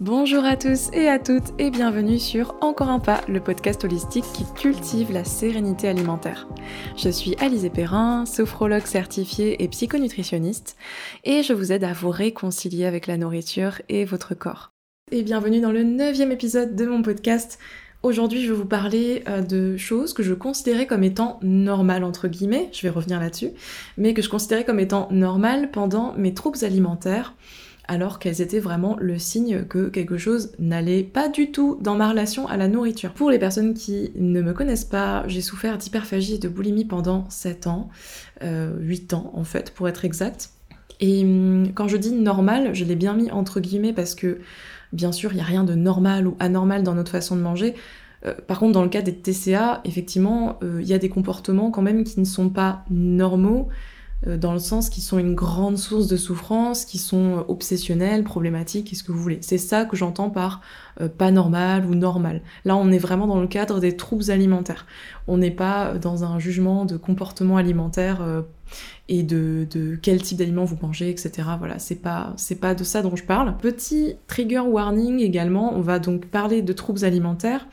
Bonjour à tous et à toutes et bienvenue sur Encore un pas, le podcast holistique qui cultive la sérénité alimentaire. Je suis Alizé Perrin, sophrologue certifiée et psychonutritionniste et je vous aide à vous réconcilier avec la nourriture et votre corps. Et bienvenue dans le neuvième épisode de mon podcast. Aujourd'hui, je vais vous parler euh, de choses que je considérais comme étant normales, entre guillemets, je vais revenir là-dessus, mais que je considérais comme étant normales pendant mes troubles alimentaires alors qu'elles étaient vraiment le signe que quelque chose n'allait pas du tout dans ma relation à la nourriture. Pour les personnes qui ne me connaissent pas, j'ai souffert d'hyperphagie et de boulimie pendant 7 ans, 8 euh, ans en fait pour être exact. Et hum, quand je dis normal, je l'ai bien mis entre guillemets parce que bien sûr il n'y a rien de normal ou anormal dans notre façon de manger. Euh, par contre, dans le cas des TCA, effectivement, euh, il y a des comportements quand même qui ne sont pas normaux, dans le sens qu'ils sont une grande source de souffrance, qui sont obsessionnels, problématiques, qu'est-ce que vous voulez. C'est ça que j'entends par euh, pas normal ou normal. Là, on est vraiment dans le cadre des troubles alimentaires. On n'est pas dans un jugement de comportement alimentaire euh, et de, de, quel type d'aliments vous mangez, etc. Voilà, c'est pas, c'est pas de ça dont je parle. Petit trigger warning également, on va donc parler de troubles alimentaires.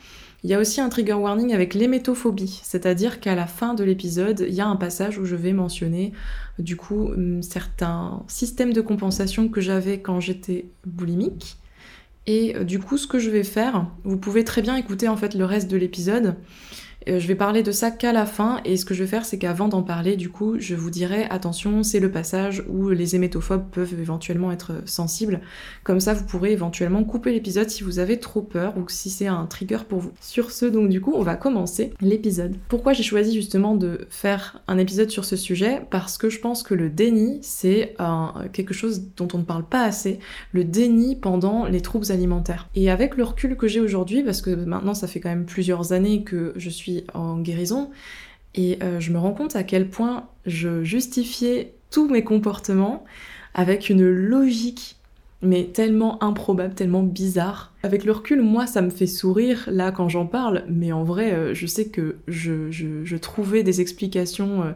Il y a aussi un trigger warning avec l'hémétophobie, c'est-à-dire qu'à la fin de l'épisode, il y a un passage où je vais mentionner du coup hum, certains systèmes de compensation que j'avais quand j'étais boulimique. Et euh, du coup, ce que je vais faire, vous pouvez très bien écouter en fait le reste de l'épisode. Euh, je vais parler de ça qu'à la fin, et ce que je vais faire, c'est qu'avant d'en parler, du coup, je vous dirai attention, c'est le passage où les hémétophobes peuvent éventuellement être sensibles. Comme ça, vous pourrez éventuellement couper l'épisode si vous avez trop peur ou si c'est un trigger pour vous. Sur ce, donc, du coup, on va commencer l'épisode. Pourquoi j'ai choisi justement de faire un épisode sur ce sujet? Parce que je pense que le déni, c'est quelque chose dont on ne parle pas assez. Le déni pendant les troubles alimentaires. Et avec le recul que j'ai aujourd'hui, parce que maintenant, ça fait quand même plusieurs années que je suis en guérison et euh, je me rends compte à quel point je justifiais tous mes comportements avec une logique mais tellement improbable, tellement bizarre. Avec le recul, moi, ça me fait sourire là quand j'en parle, mais en vrai, euh, je sais que je, trouvais des explications,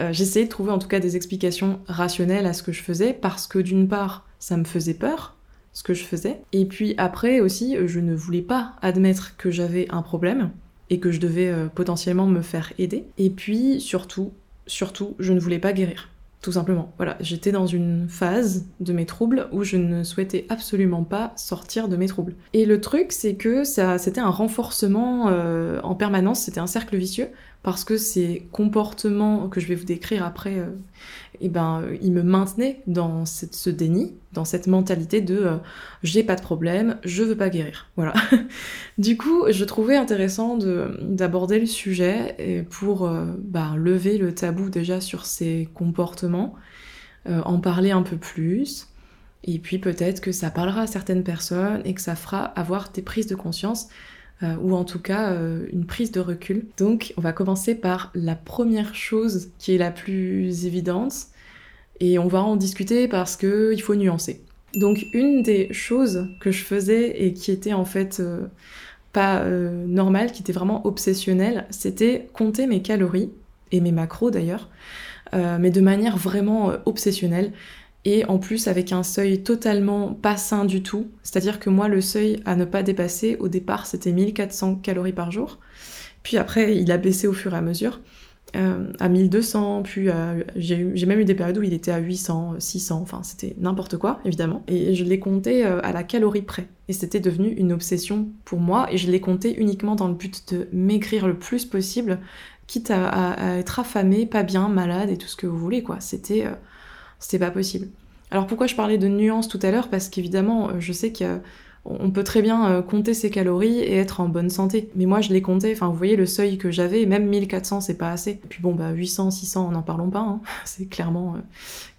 euh, j'essayais de trouver en tout cas des explications rationnelles à ce que je faisais, parce que d'une part, ça me faisait peur, ce que je faisais, et puis après aussi, je ne voulais pas admettre que j'avais un problème, et que je devais euh, potentiellement me faire aider. Et puis surtout, surtout, je ne voulais pas guérir. Tout simplement. Voilà, j'étais dans une phase de mes troubles où je ne souhaitais absolument pas sortir de mes troubles. Et le truc, c'est que c'était un renforcement euh, en permanence, c'était un cercle vicieux, parce que ces comportements que je vais vous décrire après, euh, eh ben, euh, ils me maintenaient dans ce déni, dans cette mentalité de euh, j'ai pas de problème, je veux pas guérir. Voilà. du coup, je trouvais intéressant d'aborder le sujet pour bah, lever le tabou déjà sur ces comportements, en parler un peu plus. Et puis peut-être que ça parlera à certaines personnes et que ça fera avoir des prises de conscience euh, ou en tout cas euh, une prise de recul. Donc on va commencer par la première chose qui est la plus évidente et on va en discuter parce qu'il faut nuancer. Donc une des choses que je faisais et qui était en fait euh, pas normale, qui était vraiment obsessionnelle, c'était compter mes calories et mes macros d'ailleurs, mais de manière vraiment obsessionnelle et en plus avec un seuil totalement pas sain du tout. C'est-à-dire que moi, le seuil à ne pas dépasser, au départ, c'était 1400 calories par jour. Puis après, il a baissé au fur et à mesure. Euh, à 1200, puis j'ai même eu des périodes où il était à 800, 600, enfin c'était n'importe quoi évidemment. Et je l'ai compté euh, à la calorie près. Et c'était devenu une obsession pour moi et je l'ai compté uniquement dans le but de maigrir le plus possible, quitte à, être affamé, pas bien, malade et tout ce que vous voulez quoi. C'était euh, c'était pas possible. Alors pourquoi je parlais de nuances tout à l'heure? Parce qu'évidemment, euh, je sais qu'on peut très bien euh, compter ses calories et être en bonne santé. Mais moi, je les comptais, enfin, vous voyez le seuil que j'avais, même 1400, c'est pas assez. Et puis bon, bah 800, 600, n'en parlons pas, hein. c'est clairement, euh,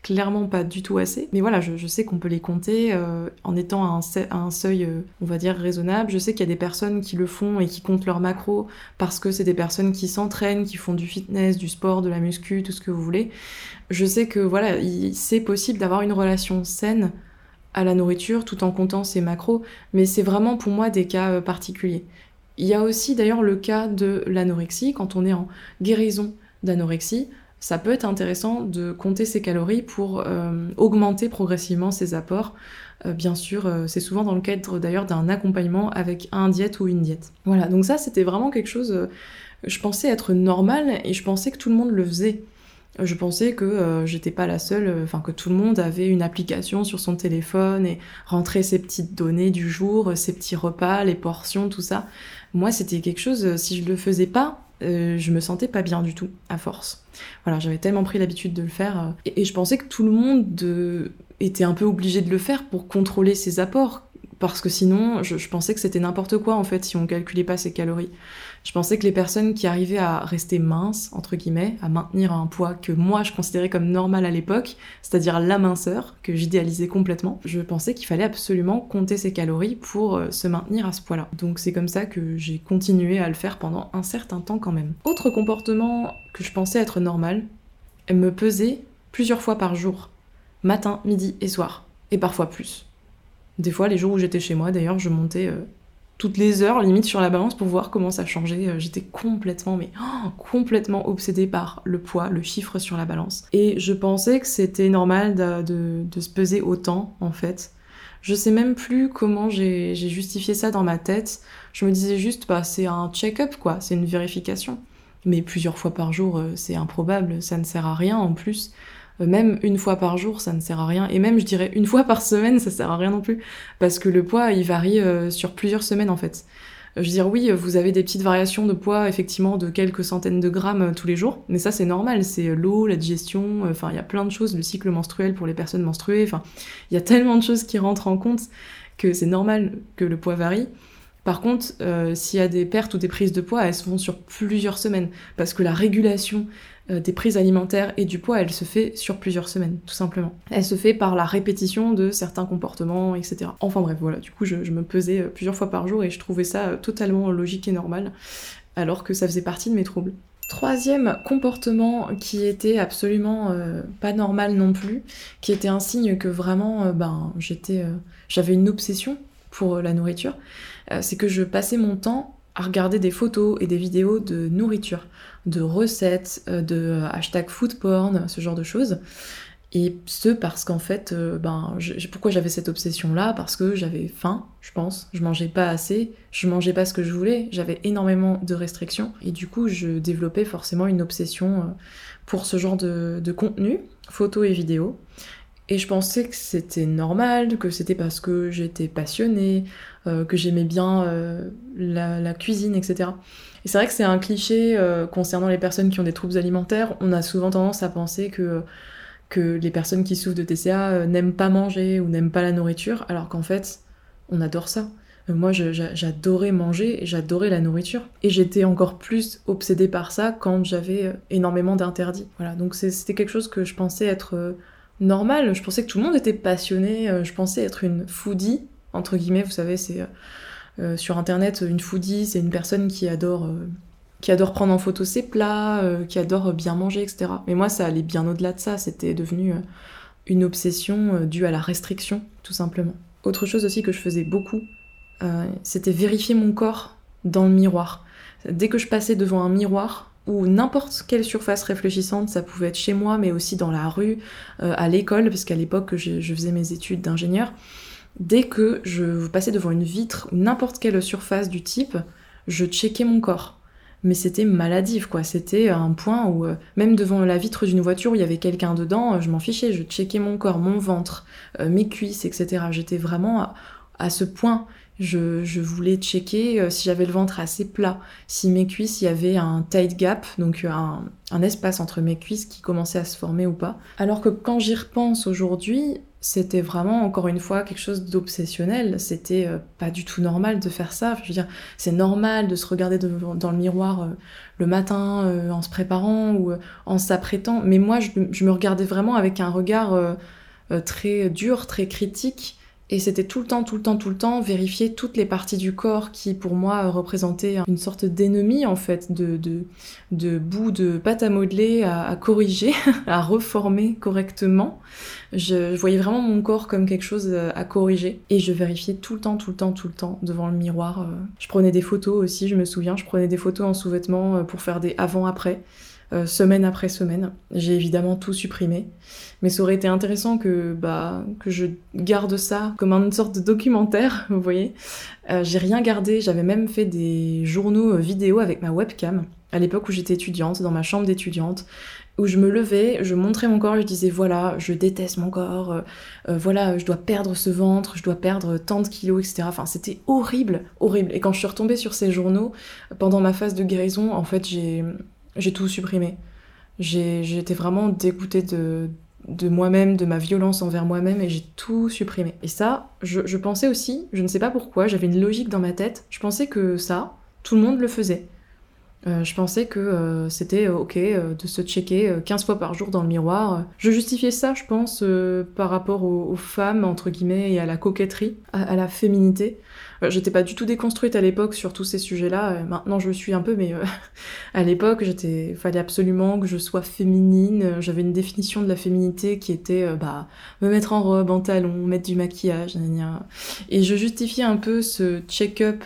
clairement pas du tout assez. Mais voilà, je, sais qu'on peut les compter en étant à un, seuil, on va dire, raisonnable. Je sais qu'il y a des personnes qui le font et qui comptent leurs macros parce que c'est des personnes qui s'entraînent, qui font du fitness, du sport, de la muscu, tout ce que vous voulez je sais que voilà, c'est possible d'avoir une relation saine à la nourriture tout en comptant ses macros, mais c'est vraiment pour moi des cas euh, particuliers. Il y a aussi d'ailleurs le cas de l'anorexie, quand on est en guérison d'anorexie, ça peut être intéressant de compter ses calories pour augmenter progressivement ses apports. bien sûr, c'est souvent dans le cadre d'ailleurs d'un accompagnement avec un diète ou une diète. Voilà, donc ça c'était vraiment quelque chose, je pensais être normal et je pensais que tout le monde le faisait. Je pensais que euh, j'étais pas la seule, euh, enfin que tout le monde avait une application sur son téléphone et rentrait ses petites données du jour, euh, ses petits repas, les portions, tout ça. Moi, c'était quelque chose, si je le faisais pas, je me sentais pas bien du tout, à force. Voilà, j'avais tellement pris l'habitude de le faire. et, je pensais que tout le monde était un peu obligé de le faire pour contrôler ses apports parce que sinon, je, pensais que c'était n'importe quoi en fait si on calculait pas ses calories. Je pensais que les personnes qui arrivaient à rester minces, entre guillemets, à maintenir un poids que moi je considérais comme normal à l'époque, c'est-à-dire la minceur, que j'idéalisais complètement, je pensais qu'il fallait absolument compter ses calories pour euh, se maintenir à ce poids-là. Donc c'est comme ça que j'ai continué à le faire pendant un certain temps quand même. Autre comportement que je pensais être normal, me peser plusieurs fois par jour, matin, midi et soir, et parfois plus. Des fois, les jours où j'étais chez moi, d'ailleurs, je montais euh, toutes les heures, limite sur la balance, pour voir comment ça changeait. Euh, j'étais complètement, mais oh, complètement obsédée par le poids, le chiffre sur la balance. Et je pensais que c'était normal de, se peser autant, en fait. Je sais même plus comment j'ai justifié ça dans ma tête. Je me disais juste, bah, c'est un check-up, quoi, c'est une vérification. Mais plusieurs fois par jour, euh, c'est improbable, ça ne sert à rien en plus. Euh, même une fois par jour, ça ne sert à rien. Et même, je dirais, une fois par semaine, ça sert à rien non plus. Parce que le poids, il varie euh, sur plusieurs semaines, en fait. Euh, je veux dire, oui, vous avez des petites variations de poids, effectivement, de quelques centaines de grammes tous les jours. Mais ça, c'est normal. C'est l'eau, la digestion, enfin, il y a plein de choses, le cycle menstruel pour les personnes menstruées. Enfin, il y a tellement de choses qui rentrent en compte que c'est normal que le poids varie. Par contre, s'il y a des pertes ou des prises de poids, elles se font sur plusieurs semaines. Parce que la régulation des prises alimentaires et du poids, elle se fait sur plusieurs semaines, tout simplement. Elle se fait par la répétition de certains comportements, etc. Enfin bref, voilà, du coup, je, me pesais euh, plusieurs fois par jour et je trouvais ça euh, totalement logique et normal, alors que ça faisait partie de mes troubles. Troisième comportement qui était absolument pas normal non plus, qui était un signe que vraiment, ben, j'étais, j'avais une obsession pour la nourriture, c'est que je passais mon temps à regarder des photos et des vidéos de nourriture, de recettes, euh, de euh, hashtag food porn, ce genre de choses. Et ce parce qu'en fait, euh, ben, pourquoi j'avais cette obsession-là? Parce que j'avais faim, je pense. Je mangeais pas assez, je mangeais pas ce que je voulais, j'avais énormément de restrictions. Et du coup, je développais forcément une obsession pour ce genre de, de contenu, photos et vidéos. Et je pensais que c'était normal, que c'était parce que j'étais passionnée, euh, que j'aimais bien euh, la, cuisine, etc. Et c'est vrai que c'est un cliché euh, concernant les personnes qui ont des troubles alimentaires. On a souvent tendance à penser que, que les personnes qui souffrent de TCA n'aiment pas manger ou n'aiment pas la nourriture, alors qu'en fait, on adore ça. Moi, j'adorais manger et j'adorais la nourriture. Et j'étais encore plus obsédée par ça quand j'avais énormément d'interdits. Voilà, donc c'était quelque chose que je pensais être normal. Je pensais que tout le monde était passionné. Euh, je pensais être une foodie, entre guillemets, vous savez, c'est euh, euh, sur internet, une foodie, c'est une personne qui adore, qui adore prendre en photo ses plats, qui adore bien manger, etc. Mais moi, ça allait bien au-delà de ça. C'était devenu une obsession due à la restriction, tout simplement. Autre chose aussi que je faisais beaucoup, c'était vérifier mon corps dans le miroir. Dès que je passais devant un miroir, ou n'importe quelle surface réfléchissante, ça pouvait être chez moi, mais aussi dans la rue, euh, à l'école, parce qu'à l'époque je, je, faisais mes études d'ingénieur. Dès que je passais devant une vitre ou n'importe quelle surface du type, je checkais mon corps. Mais c'était maladif, quoi. C'était un point où, euh, même devant la vitre d'une voiture où il y avait quelqu'un dedans, je m'en fichais. Je checkais mon corps, mon ventre, euh, mes cuisses, etc. J'étais vraiment à ce point. Je, voulais checker euh, si j'avais le ventre assez plat, si mes cuisses, il y avait un tight gap, donc euh, un, espace entre mes cuisses qui commençait à se former ou pas. Alors que quand j'y repense aujourd'hui, c'était vraiment encore une fois quelque chose d'obsessionnel. C'était euh, pas du tout normal de faire ça. Je veux dire, c'est normal de se regarder dans le miroir le matin en se préparant ou en s'apprêtant. Mais moi, je, je, me regardais vraiment avec un regard très dur, très critique. Et c'était tout le temps, tout le temps, tout le temps vérifier toutes les parties du corps qui, pour moi, représentaient une sorte d'ennemi, en fait, de, de, de bout de pâte à modeler à, corriger, à reformer correctement. Je, voyais vraiment mon corps comme quelque chose euh, à corriger. Et je vérifiais tout le temps, tout le temps, tout le temps devant le miroir. Euh. Je prenais des photos aussi, je me souviens. Je prenais des photos en sous-vêtements euh, pour faire des avant-après. Euh, semaine après semaine. J'ai évidemment tout supprimé, mais ça aurait été intéressant que bah que je garde ça comme une sorte de documentaire, vous voyez. Euh, j'ai rien gardé, j'avais même fait des journaux vidéo avec ma webcam à l'époque où j'étais étudiante, dans ma chambre d'étudiante où je me levais, je montrais mon corps, je disais voilà, je déteste mon corps, euh, euh, voilà, je dois perdre ce ventre, je dois perdre tant de kilos, etc. Enfin, c'était horrible, horrible. Et quand je suis retombée sur ces journaux, pendant ma phase de guérison, en fait, j'ai, j'ai tout supprimé. J'étais vraiment dégoûtée de, moi-même, de ma violence envers moi-même, et j'ai tout supprimé. Et ça, je, je pensais aussi, je ne sais pas pourquoi, j'avais une logique dans ma tête, je pensais que ça, tout le monde le faisait. Euh, je pensais que euh, c'était euh, ok de se checker 15 fois par jour dans le miroir. Je justifiais ça, je pense, par rapport aux, femmes, entre guillemets, et à la coquetterie, à la féminité. Euh, j'étais pas du tout déconstruite à l'époque sur tous ces sujets-là. Euh, maintenant, je le suis un peu, mais euh, à l'époque, j'étais, fallait absolument que je sois féminine. J'avais une définition de la féminité qui était, bah, me mettre en robe, en talon, mettre du maquillage, Et je justifiais un peu ce check-up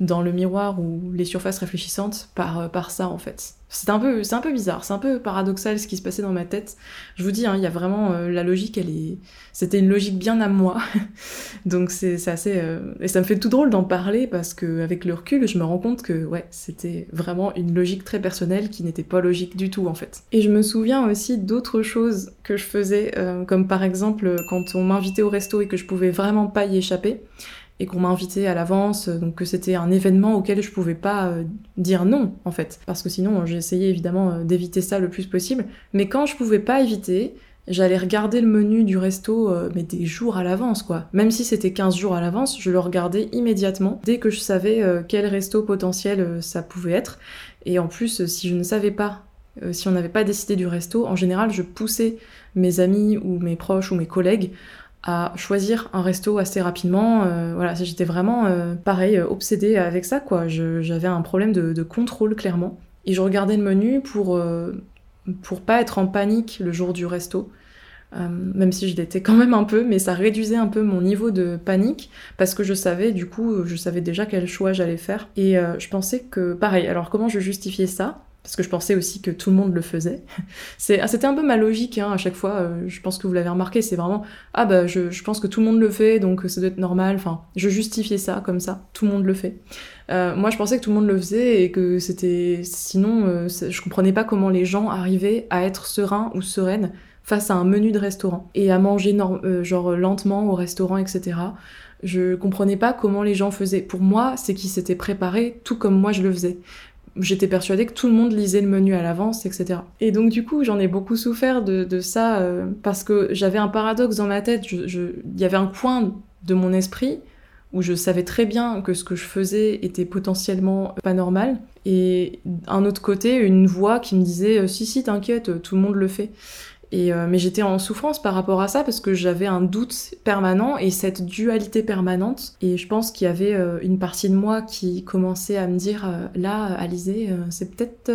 dans le miroir ou les surfaces réfléchissantes par, par ça, en fait. C'est un peu, un peu bizarre, c'est un peu paradoxal ce qui se passait dans ma tête. Je vous dis, hein, il y a vraiment euh, la logique, elle est, c'était une logique bien à moi. Donc c'est, assez, euh, et ça me fait tout drôle d'en parler parce que avec le recul, je me rends compte que ouais, c'était vraiment une logique très personnelle qui n'était pas logique du tout en fait. Et je me souviens aussi d'autres choses que je faisais, euh, comme par exemple quand on m'invitait au resto et que je pouvais vraiment pas y échapper et qu'on m'a invité à l'avance, donc que c'était un événement auquel je pouvais pas euh, dire non en fait, parce que sinon j'ai essayé évidemment euh, d'éviter ça le plus possible. Mais quand je pouvais pas éviter, j'allais regarder le menu du resto euh, mais des jours à l'avance quoi. Même si c'était 15 jours à l'avance, je le regardais immédiatement dès que je savais quel resto potentiel ça pouvait être. Et en plus, si je ne savais pas si on n'avait pas décidé du resto, en général, je poussais mes amis ou mes proches ou mes collègues à choisir un resto assez rapidement. Euh, voilà, j'étais vraiment, euh, pareil, euh, obsédée avec ça, quoi. J'avais un problème de, contrôle, clairement. Et je regardais le menu pour, pour pas être en panique le jour du resto. même si je l'étais quand même un peu, mais ça réduisait un peu mon niveau de panique parce que je savais, du coup, je savais déjà quel choix j'allais faire. Et je pensais que, pareil, alors comment je justifiais ça? Parce que je pensais aussi que tout le monde le faisait. Ah, c'était un peu ma logique hein, à chaque fois, euh, je pense que vous l'avez remarqué, c'est vraiment ah bah je, pense que tout le monde le fait donc ça doit être normal, enfin je justifiais ça comme ça, tout le monde le fait. Euh, moi je pensais que tout le monde le faisait et que c'était sinon euh, je comprenais pas comment les gens arrivaient à être sereins ou sereines face à un menu de restaurant et à manger genre lentement au restaurant etc. Je comprenais pas comment les gens faisaient. Pour moi, c'est qu'ils s'étaient préparés tout comme moi je le faisais j'étais persuadée que tout le monde lisait le menu à l'avance, etc. Et donc du coup, j'en ai beaucoup souffert de, ça euh, parce que j'avais un paradoxe dans ma tête. Il y avait un coin de mon esprit où je savais très bien que ce que je faisais était potentiellement pas normal, et un autre côté, une voix qui me disait euh, si si t'inquiète, tout le monde le fait. Euh, mais j'étais en souffrance par rapport à ça parce que j'avais un doute permanent et cette dualité permanente. Et je pense qu'il y avait euh, une partie de moi qui commençait à me dire euh, là, Alizé, c'est peut-être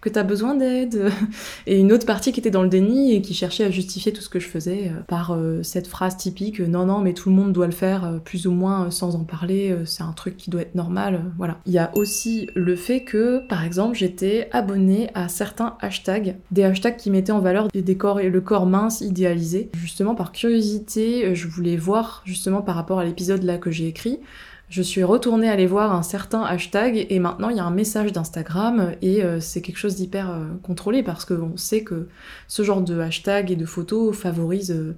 que t'as besoin d'aide. et une autre partie qui était dans le déni et qui cherchait à justifier tout ce que je faisais par cette phrase typique non, non, mais tout le monde doit le faire plus ou moins sans en parler, c'est un truc qui doit être normal. voilà. Il y a aussi le fait que, par exemple, j'étais abonnée à certains hashtags, des hashtags qui mettaient en valeur des et le corps mince idéalisé. Justement, par curiosité, euh, je voulais voir, justement par rapport à l'épisode là que j'ai écrit, je suis retournée aller voir un certain hashtag et maintenant il y a un message d'Instagram et euh, c'est quelque chose d'hyper euh, contrôlé parce qu'on sait que ce genre de hashtag et de photos favorise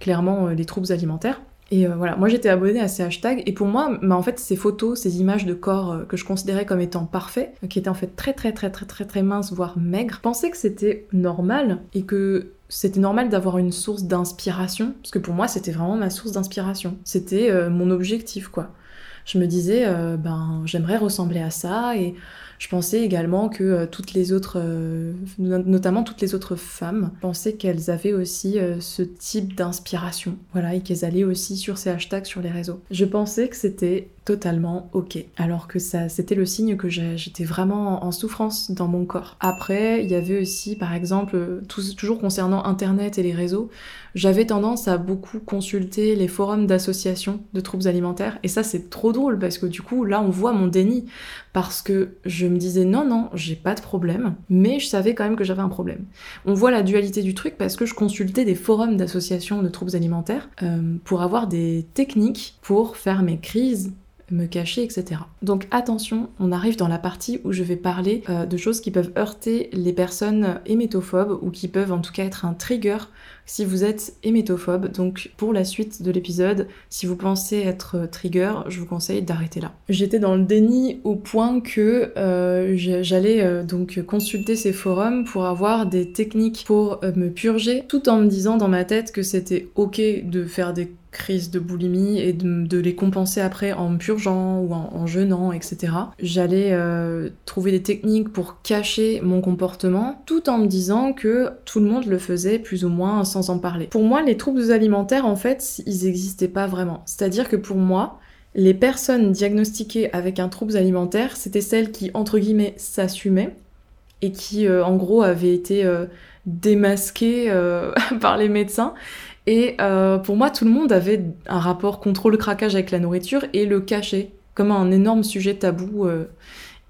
clairement les troubles alimentaires. Et voilà, moi j'étais abonnée à ces hashtags et pour moi, bah, en fait, ces photos, ces images de corps que je considérais comme étant parfaits, qui étaient en fait très très très très très très minces, voire maigres, je que c'était normal et que c'était normal d'avoir une source d'inspiration, parce que pour moi c'était vraiment ma source d'inspiration. C'était euh, mon objectif quoi. Je me disais, euh, ben j'aimerais ressembler à ça et je pensais également que euh, toutes les autres, euh, notamment toutes les autres femmes, pensaient qu'elles avaient aussi euh, ce type d'inspiration. Voilà, et qu'elles allaient aussi sur ces hashtags sur les réseaux. Je pensais que c'était totalement ok. Alors que ça, c'était le signe que j'étais vraiment en souffrance dans mon corps. Après, il y avait aussi, par exemple, toujours concernant Internet et les réseaux, j'avais tendance à beaucoup consulter les forums d'associations de troubles alimentaires. Et ça, c'est trop drôle drôle parce que du coup, là, on voit mon déni. Parce que je me disais non, non, j'ai pas de problème, mais je savais quand même que j'avais un problème. On voit la dualité du truc parce que je consultais des forums d'associations de troubles alimentaires euh, pour avoir des techniques pour faire mes crises me cacher, etc. Donc attention, on arrive dans la partie où je vais parler euh, de choses qui peuvent heurter les personnes hémétophobes ou qui peuvent en tout cas être un trigger si vous êtes hémétophobe. Donc pour la suite de l'épisode, si vous pensez être trigger, je vous conseille d'arrêter là. J'étais dans le déni au point que euh, j'allais euh, donc consulter ces forums pour avoir des techniques pour me purger, tout en me disant dans ma tête que c'était ok de faire des crises de boulimie et de, les compenser après en purgeant ou en, jeûnant, etc. J'allais euh, trouver des techniques pour cacher mon comportement tout en me disant que tout le monde le faisait plus ou moins sans en parler. Pour moi, les troubles alimentaires, en fait, ils n'existaient pas vraiment. C'est-à-dire que pour moi, les personnes diagnostiquées avec un trouble alimentaire, c'était celles qui, entre guillemets, s'assumaient et qui, euh, en gros, avaient été euh, démasquées par les médecins et euh, pour moi, tout le monde avait un rapport contrôle-craquage avec la nourriture et le cachait comme un énorme sujet tabou. Euh,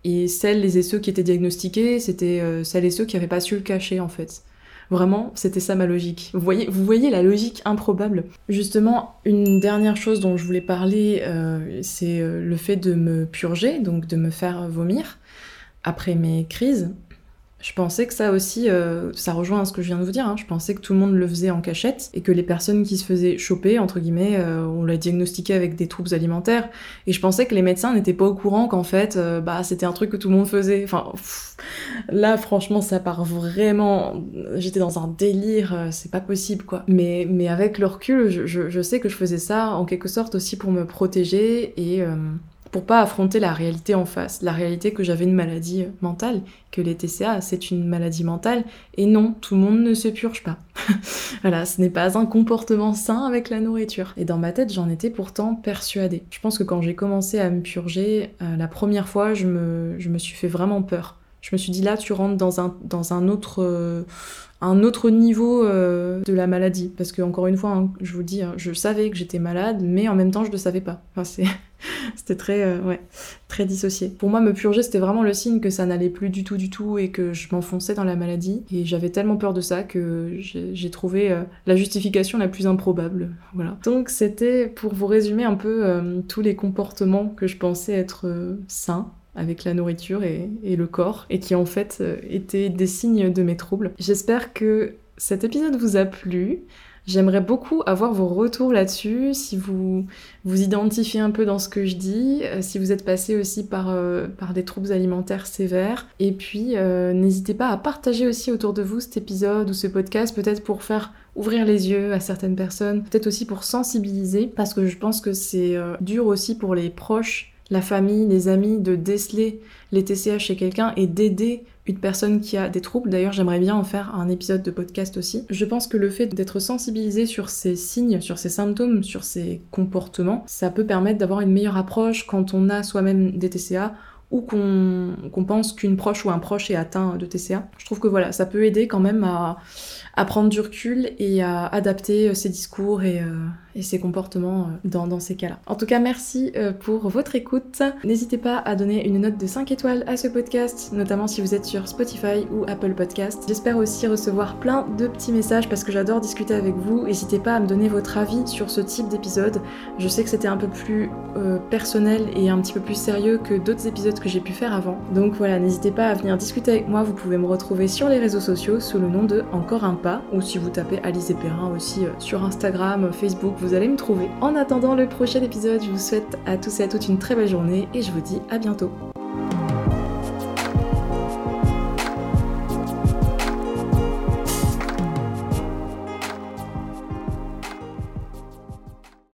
et celles et ceux qui étaient diagnostiqués, c'était euh, celles et ceux qui n'avaient pas su le cacher en fait. Vraiment, c'était ça ma logique. Vous voyez, vous voyez la logique improbable. Justement, une dernière chose dont je voulais parler, c'est le fait de me purger, donc de me faire vomir après mes crises. Je pensais que ça aussi, euh, ça rejoint à ce que je viens de vous dire, hein. je pensais que tout le monde le faisait en cachette et que les personnes qui se faisaient choper, entre guillemets, euh, on l'a diagnostiqué avec des troubles alimentaires et je pensais que les médecins n'étaient pas au courant qu'en fait, euh, bah c'était un truc que tout le monde faisait. Enfin, là franchement, ça part vraiment, j'étais dans un délire, c'est pas possible quoi. Mais, mais avec le recul, je, je, sais que je faisais ça en quelque sorte aussi pour me protéger et pour pas affronter la réalité en face, la réalité que j'avais une maladie mentale, que les TCA c'est une maladie mentale, et non, tout le monde ne se purge pas. voilà, ce n'est pas un comportement sain avec la nourriture. Et dans ma tête, j'en étais pourtant persuadée. Je pense que quand j'ai commencé à me purger, euh, la première fois, je me, je me suis fait vraiment peur. Je me suis dit là, tu rentres dans un, dans un autre... Euh, un autre niveau euh, de la maladie. Parce que, encore une fois, hein, je vous dis, hein, je savais que j'étais malade, mais en même temps, je ne le savais pas. Enfin. C'était très, euh, ouais, très dissocié. Pour moi, me purger, c'était vraiment le signe que ça n'allait plus du tout, du tout, et que je m'enfonçais dans la maladie. Et j'avais tellement peur de ça que j'ai trouvé la justification la plus improbable. Voilà. Donc, c'était pour vous résumer un peu tous les comportements que je pensais être sains avec la nourriture et, le corps, et qui en fait étaient des signes de mes troubles. J'espère que cet épisode vous a plu. J'aimerais beaucoup avoir vos retours là-dessus, si vous vous identifiez un peu dans ce que je dis, euh, si vous êtes passé aussi par, euh, par des troubles alimentaires sévères. Et puis, euh, n'hésitez pas à partager aussi autour de vous cet épisode ou ce podcast, peut-être pour faire ouvrir les yeux à certaines personnes, peut-être aussi pour sensibiliser, parce que je pense que c'est dur aussi pour les proches, la famille, les amis, de déceler les TCA chez quelqu'un et d'aider une personne qui a des troubles. D'ailleurs, j'aimerais bien en faire un épisode de podcast aussi. Je pense que le fait d'être sensibilisé sur ces signes, sur ces symptômes, sur ces comportements, ça peut permettre d'avoir une meilleure approche quand on a soi-même des TCA ou qu'on pense qu'une proche ou un proche est atteint de TCA. Je trouve que voilà, ça peut aider quand même à, prendre du recul et à adapter ses discours et, euh, et ses comportements euh, dans, ces cas-là. En tout cas, merci euh, pour votre écoute. N'hésitez pas à donner une note de 5 étoiles à ce podcast, notamment si vous êtes sur Spotify ou Apple Podcast. J'espère aussi recevoir plein de petits messages parce que j'adore discuter avec vous. N'hésitez pas à me donner votre avis sur ce type d'épisode. Je sais que c'était un peu plus euh, personnel et un petit peu plus sérieux que d'autres épisodes que j'ai pu faire avant. Donc voilà, n'hésitez pas à venir discuter avec moi. Vous pouvez me retrouver sur les réseaux sociaux sous le nom de Encore un pas ou si vous tapez Alice et Perrin aussi sur Instagram, Facebook vous allez me trouver. En attendant le prochain épisode, je vous souhaite à tous et à toutes une très belle journée et je vous dis à bientôt.